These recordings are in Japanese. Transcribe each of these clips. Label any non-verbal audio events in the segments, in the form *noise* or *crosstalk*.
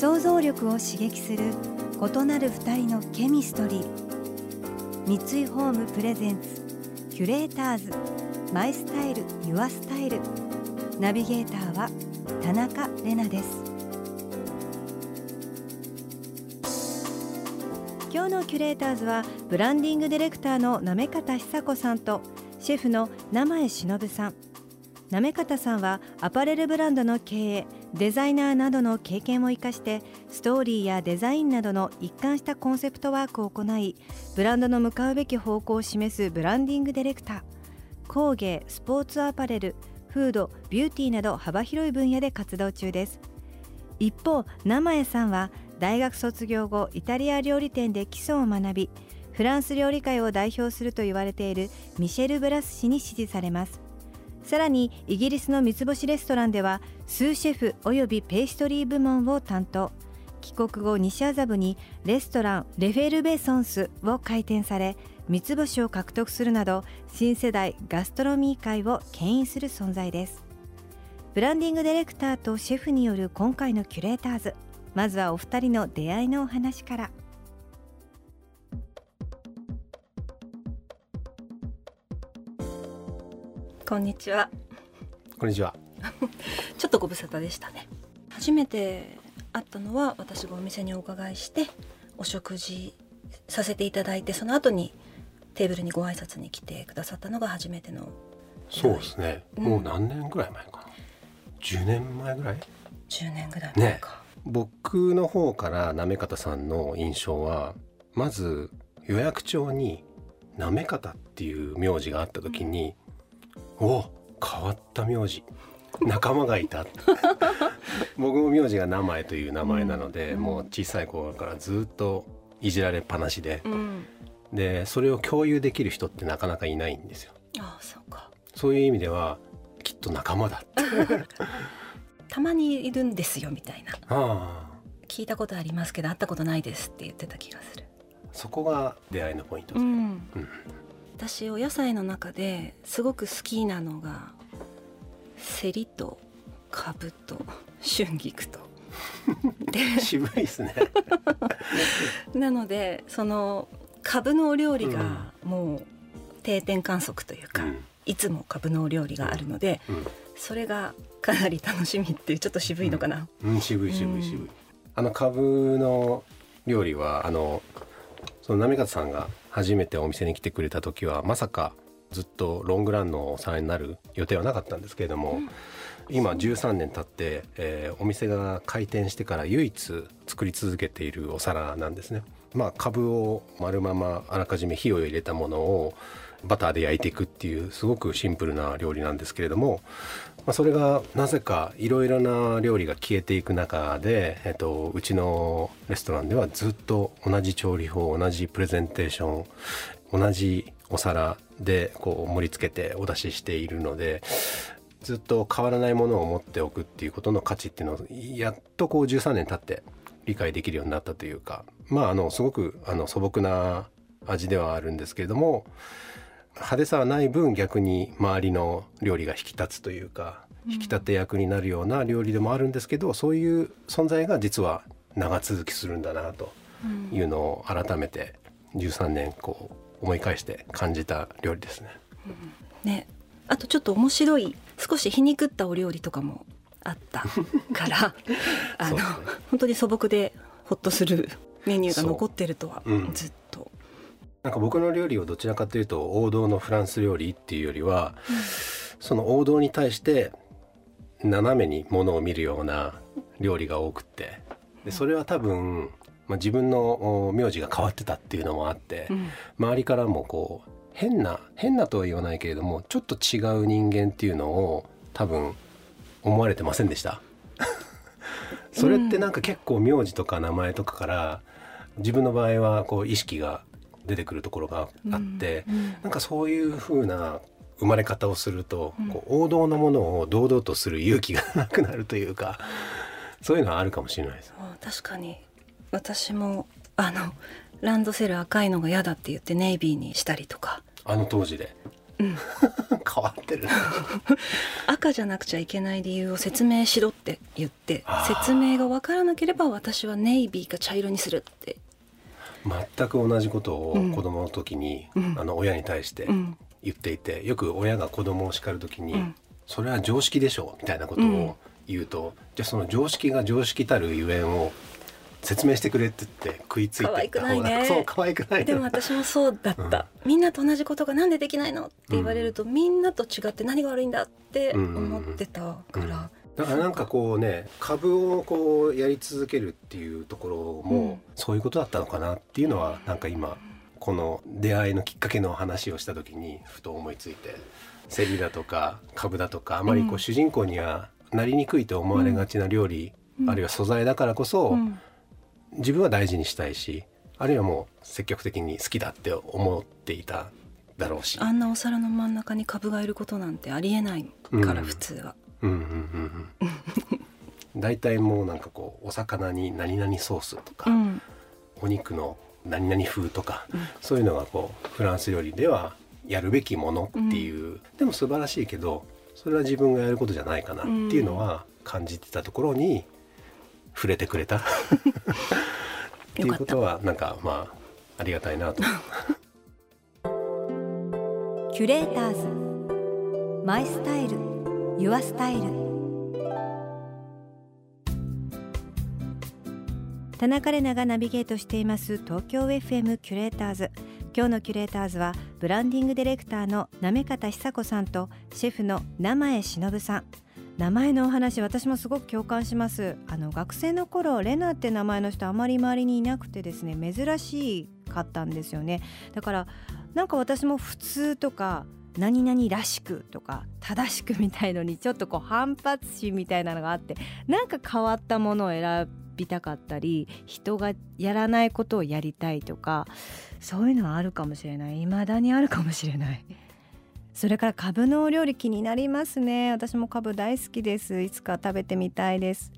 想像力を刺激する異なる二人のケミストリー。三井ホームプレゼンツキュレーターズ。マイスタイルユアスタイル。ナビゲーターは田中れなです。今日のキュレーターズはブランディングディレクターのなめかた久子さんとシェフの名前忍さん。なめかたさんはアパレルブランドの経営デザイナーなどの経験を生かしてストーリーやデザインなどの一貫したコンセプトワークを行いブランドの向かうべき方向を示すブランディングディレクター。工芸スポーツアパレルフードビューティーなど幅広い分野で活動中です。一方名前さんは大学卒業後イタリア料理店で基礎を学びフランス料理界を代表すると言われているミシェル・ブラス氏に支持されます。さらにイギリスの三つ星レストランではスーシェフおよびペーストリー部門を担当。帰国後西麻布にレストランレフェルベソンスを開店され三つ星を獲得するなど新世代ガストロミー界を牽引する存在です。ブランディングディレクターとシェフによる今回のキュレーターズ。まずはお二人の出会いのお話から。こんにちは。こんにちは。*laughs* ちょっとご無沙汰でしたね。初めて会ったのは私がお店にお伺いしてお食事させていただいてその後にテーブルにご挨拶に来てくださったのが初めてのそうですね、うん。もう何年ぐらい前かな。10年前ぐらい？10年ぐらい前か、僕の方からなめかたさんの印象はまず予約帳になめかたっていう名字があった時に、お変わった名字。仲間がいた。*laughs* 僕も名字が名前という名前なので、うん。もう小さい頃からずっといじられっぱなしで、うん。でそれを共有できる人ってなかなかいないんですよ。ああそうか。そういう意味ではきっと仲間だって。*laughs* たまにいるんですよみたいな。ああ。聞いたことありますけど会ったことないですって言ってた気がする。そこが出会いのポイントです、ん。うん私お野菜の中ですごく好きなのがセリとカブと春菊とで *laughs* 渋いですね。*laughs* なのでそのカブのお料理がもう定点観測というか、うん。いつもカブのお料理があるので、うん。それがかなり楽しみっていうちょっと渋いのかな、うん、渋い渋うん。い渋い。あの株の料理はあのその波方さんが初めてお店に来てくれた時はまさかずっとロングランのお皿になる予定はなかったんですけれども、今13年経って、えーお店が開店してから唯一作り続けているお皿なんですね。まあ株を丸ままあらかじめ火を入れたものをバターで焼いていくっていうすごくシンプルな料理なんですけれども、まあ、それがなぜかいろいろな料理が消えていく中で、えっと、うちのレストランではずっと同じ調理法同じプレゼンテーション同じお皿でこう盛り付けてお出ししているのでずっと変わらないものを持っておくっていうことの価値っていうのをやっとこう13年経って理解できるようになったというかまああのすごくあの素朴な味ではあるんですけれども派手さはない分逆に周りの料理が引き立つというか引き立て役になるような料理でもあるんですけど、そういう存在が実は長続きするんだなというのを改めて13年こう思い返して感じた料理ですね。ね。あとちょっと面白い少し皮肉ったお料理とかもあった *laughs* からあの、ね。本当に素朴でホッとするメニューが残ってるとは、ずっと、なんか僕の料理をどちらかというと王道のフランス料理っていうよりは、その王道に対して斜めにものを見るような料理が多くって。でそれは多分、まあ、自分のお名字が変わってたっていうのもあって、うん。周りからもこう変な変なとは言わないけれどもちょっと違う人間っていうのを多分思われてませんでした。*laughs* それってなんか結構名字とか名前とかから自分の場合はこう意識が出てくるところがあって、うん。なんかそういう風な生まれ方をすると、うん。こう王道のものを堂々とする勇気がなくなるというかそういうのはあるかもしれないです。確かに。私もあのランドセル赤いのが嫌だって言ってネイビーにしたりとか。あの当時で、うん。*laughs* 変わってる。*laughs* 赤じゃなくちゃいけない理由を説明しろって言って説明が分からなければ私はネイビーか茶色にするって、全く同じことをうん。子供の時に、うん。あの親に対してうん。言っていてよく親が子供を叱る時に、うん。それは常識でしょみたいなことを言うと、じゃあその常識が常識たるゆえんを説明してくれって言って食いついていった方がそう可愛くない。でも私もそうだった、みんなと同じことがなんでできないのって言われると、みんなと違って何が悪いんだって思ってたから、だからなんかこうね株をこうやり続けるっていうところも、うん。そういうことだったのかなっていうのはなんか今この出会いのきっかけの話をした時にふと思いついて。セリだとか株だとかあまりこううん主人公にはなりにくいと思われがちな料理、うん。あるいは素材だからこそ、うん。自分は大事にしたいしあるいはもう積極的に好きだって思っていただろうし。あんなお皿の真ん中に株がいることなんてありえないから、うん。普通は。うんうんうんうん。大体もうなんかこうお魚に何々ソースとか、うん。お肉の何々風とか、うん。そういうのがこうフランス料理ではやるべきものっていう、でも素晴らしいけどそれは自分がやることじゃないかなっていうのは感じてたところに触れてくれた。っていうことはなんかまあありがたいなと。キュレーターズ。マイスタイルユアスタイル田中れながナビゲートしています。東京 FM キュレーターズ。今日のキュレーターズはブランディングディレクターの行方久子さんとシェフの生江忍さん。名前のお話私もすごく共感します。あの学生の頃レナって名前の人あまり周りにいなくてですね珍しかったんですよね。だからなんか私も普通とか何々らしくとか正しくみたいのにちょっとこう反発心みたいなのがあってなんか変わったものを選びたかったり人がやらないことをやりたいとかそういうのはあるかもしれない。未だにあるかもしれない。それからカブのお料理気になりますね。私もカブ大好きです。いつか食べてみたいです。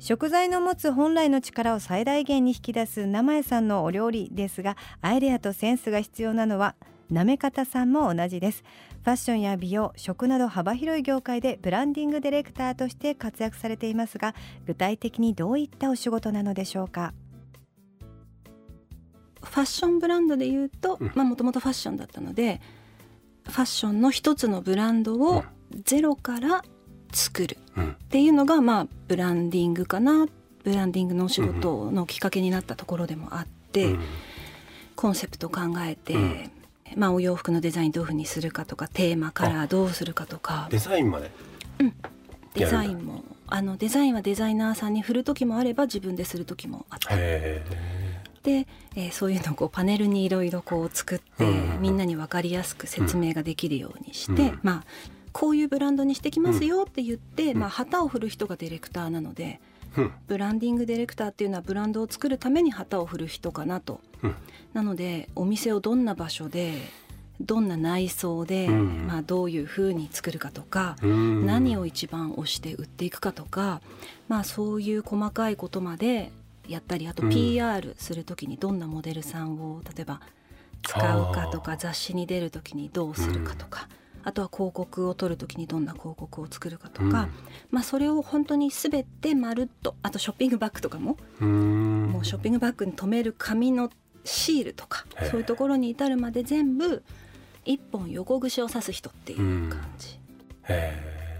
食材の持つ本来の力を最大限に引き出す生江さんのお料理ですがアイデアとセンスが必要なのはなめ方さんも同じです。ファッションや美容食など幅広い業界でブランディングディレクターとして活躍されていますが具体的にどういったお仕事なのでしょうか？ファッションブランドで言うともともとファッションだったのでファッションの一つのブランドうん。をゼロから作るうん。っていうのがまあブランディングかなブランディングのお仕事のきっかけになったところでもあって、うん。コンセプト考えて、うんまあ、お洋服のデザインどういうふうにするかとかテーマカラーどうするかとか。デザインまでデザインも。あのデザインはデザイナーさんに振る時もあれば自分でする時もあった。へで、えーそういうのをこうパネルにいろいろこう作って、うんうんみんなに分かりやすく説明ができるようにして、うんまあこういうブランドにしてきますよって言って、うん。まあ、旗を振る人がディレクターなのでブランディングディレクターっていうのはブランドを作るために旗を振る人かなと。うん。なのでお店をどんな場所でどんな内装で、うん。まあ、どういうふうに作るかとか、うん。何を一番推して売っていくかとか、まあ、そういう細かいことまでやったりあとうん。PR する時にどんなモデルさんを例えば使うかとか雑誌に出る時にどうするかとか、あとは広告を撮る時にどんな広告を作るかとか、まあ、それを本当に全てまるっとあとショッピングバッグとかも、うん。もうショッピングバッグに留める紙のシールとかそういうところに至るまで全部一本横串を刺す人っていう感じ。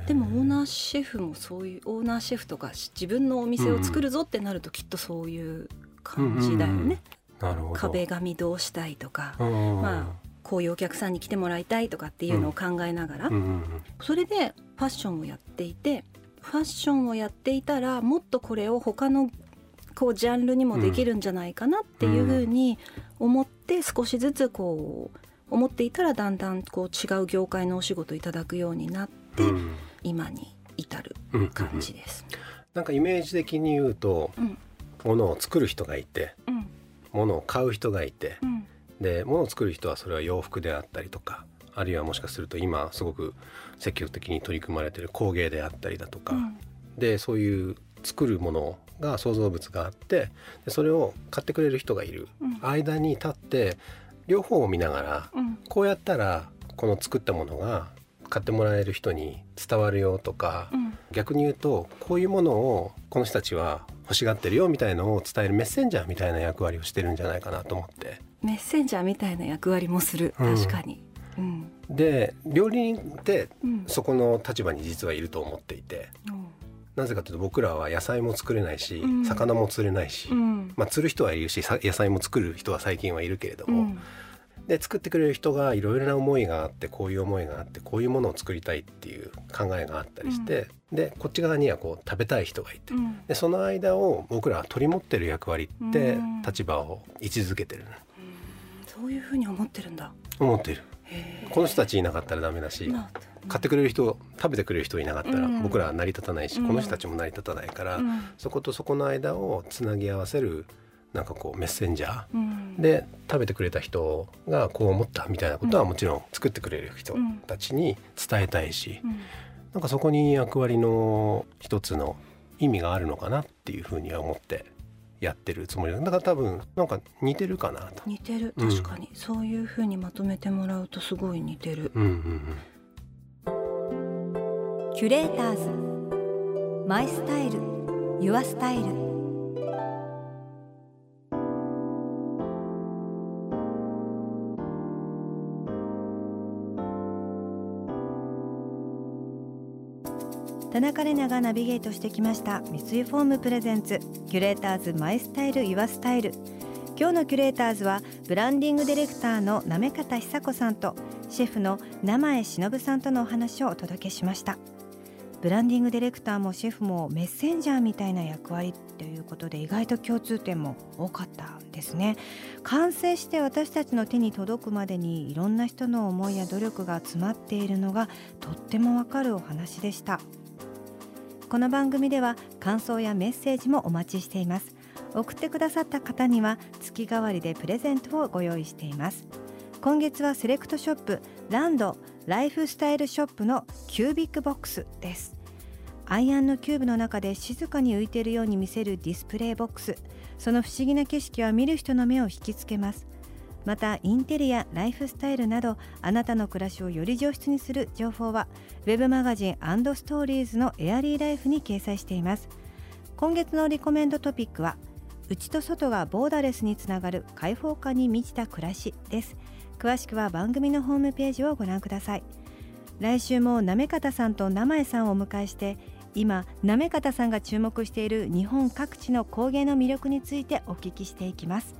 でもオーナーシェフもそういうオーナーシェフとか自分のお店を作るぞってなるときっとそういう感じだよね。なるほど。壁紙どうしたいとか、うん。まあこういうお客さんに来てもらいたいとかっていうのを考えながら、うんうんそれでファッションをやっていてファッションをやっていたらもっとこれを他のこうジャンルにもできるんじゃないかなっていうふうに思って少しずつこう思っていたらだんだんこう違う業界のお仕事をいただくようになって、うん。今に至るうん。感じです。なんかイメージ的に言うとうん。物を作る人がいてうん。物を買う人がいてうんで物を作る人はそれは洋服であったりとかあるいはもしかすると今すごく積極的に取り組まれている工芸であったりだとか、うん。でそういう作るものが創造物があってでそれを買ってくれる人がいる。うん。間に立って両方を見ながらうん。こうやったらこの作ったものが買ってもらえる人に伝わるよとか、うん。逆に言うとこういうものをこの人たちは欲しがってるよみたいのを伝えるメッセンジャーみたいな役割をしてるんじゃないかなと思ってメッセンジャーみたいな役割もする。うん。確かに、うん。で料理人ってうん。そこの立場に実はいると思っていてなぜかというと僕らは野菜も作れないし、うん。魚も釣れないし、うん。まあ、釣る人はいるしさ野菜も作る人は最近はいるけれども、うん。で作ってくれる人がいろいろな思いがあってこういう思いがあってこういうものを作りたいっていう考えがあったりして、でこっち側にはこう食べたい人がいて、うん。でその間を僕らは取り持ってる役割ってうん。立場を位置づけてる、そういうふうに思ってるんだ。思ってる。この人たちいなかったらダメだし、な買ってくれる人食べてくれる人いなかったらうん。僕らは成り立たないし、うん。この人たちも成り立たないから、うん。そことそこの間をつなぎ合わせるなんかこうメッセンジャーうん。で食べてくれた人がこう思ったみたいなことはもちろん作ってくれる人たちに伝えたいし、うん。なんかそこに役割の一つの意味があるのかなっていうふうには思ってやってるつもりだ。だから多分なんか似てるかなと。似てる。うん。確かに、そういうふうにまとめてもらうとすごい似てる。うんうん。キュレーターズ。マイスタイル。ユアスタイル田中れながナビゲートしてきました。三井ホームプレゼンツ。キュレーターズマイスタイルユアスタイル。今日のキュレーターズはブランディングディレクターの行方久子さんとシェフの生江忍さんとのお話をお届けしました。ブランディングディレクターもシェフもメッセンジャーみたいな役割ということで意外と共通点も多かったんですね。完成して私たちの手に届くまでにいろんな人の思いや努力が詰まっているのがとってもわかるお話でした。この番組では感想やメッセージもお待ちしています。送ってくださった方には月替わりでプレゼントをご用意しています。今月はセレクトショップランドライフスタイルショップのキュービックボックスです。アイアンのキューブの中で静かに浮いているように見せるディスプレイボックス。その不思議な景色は見る人の目を引きつけます。またインテリアライフスタイルなどあなたの暮らしをより上質にする情報はウェブマガジンストーリーズのエアリーライフに掲載しています。今月のリコメンドトピックは内と外がボーダレスにつながる開放感に満ちた暮らしです。詳しくは番組のホームページをご覧ください。来週もなめかたさんと生江さんをお迎えして今なめかたさんが注目している日本各地の工芸の魅力についてお聞きしていきます。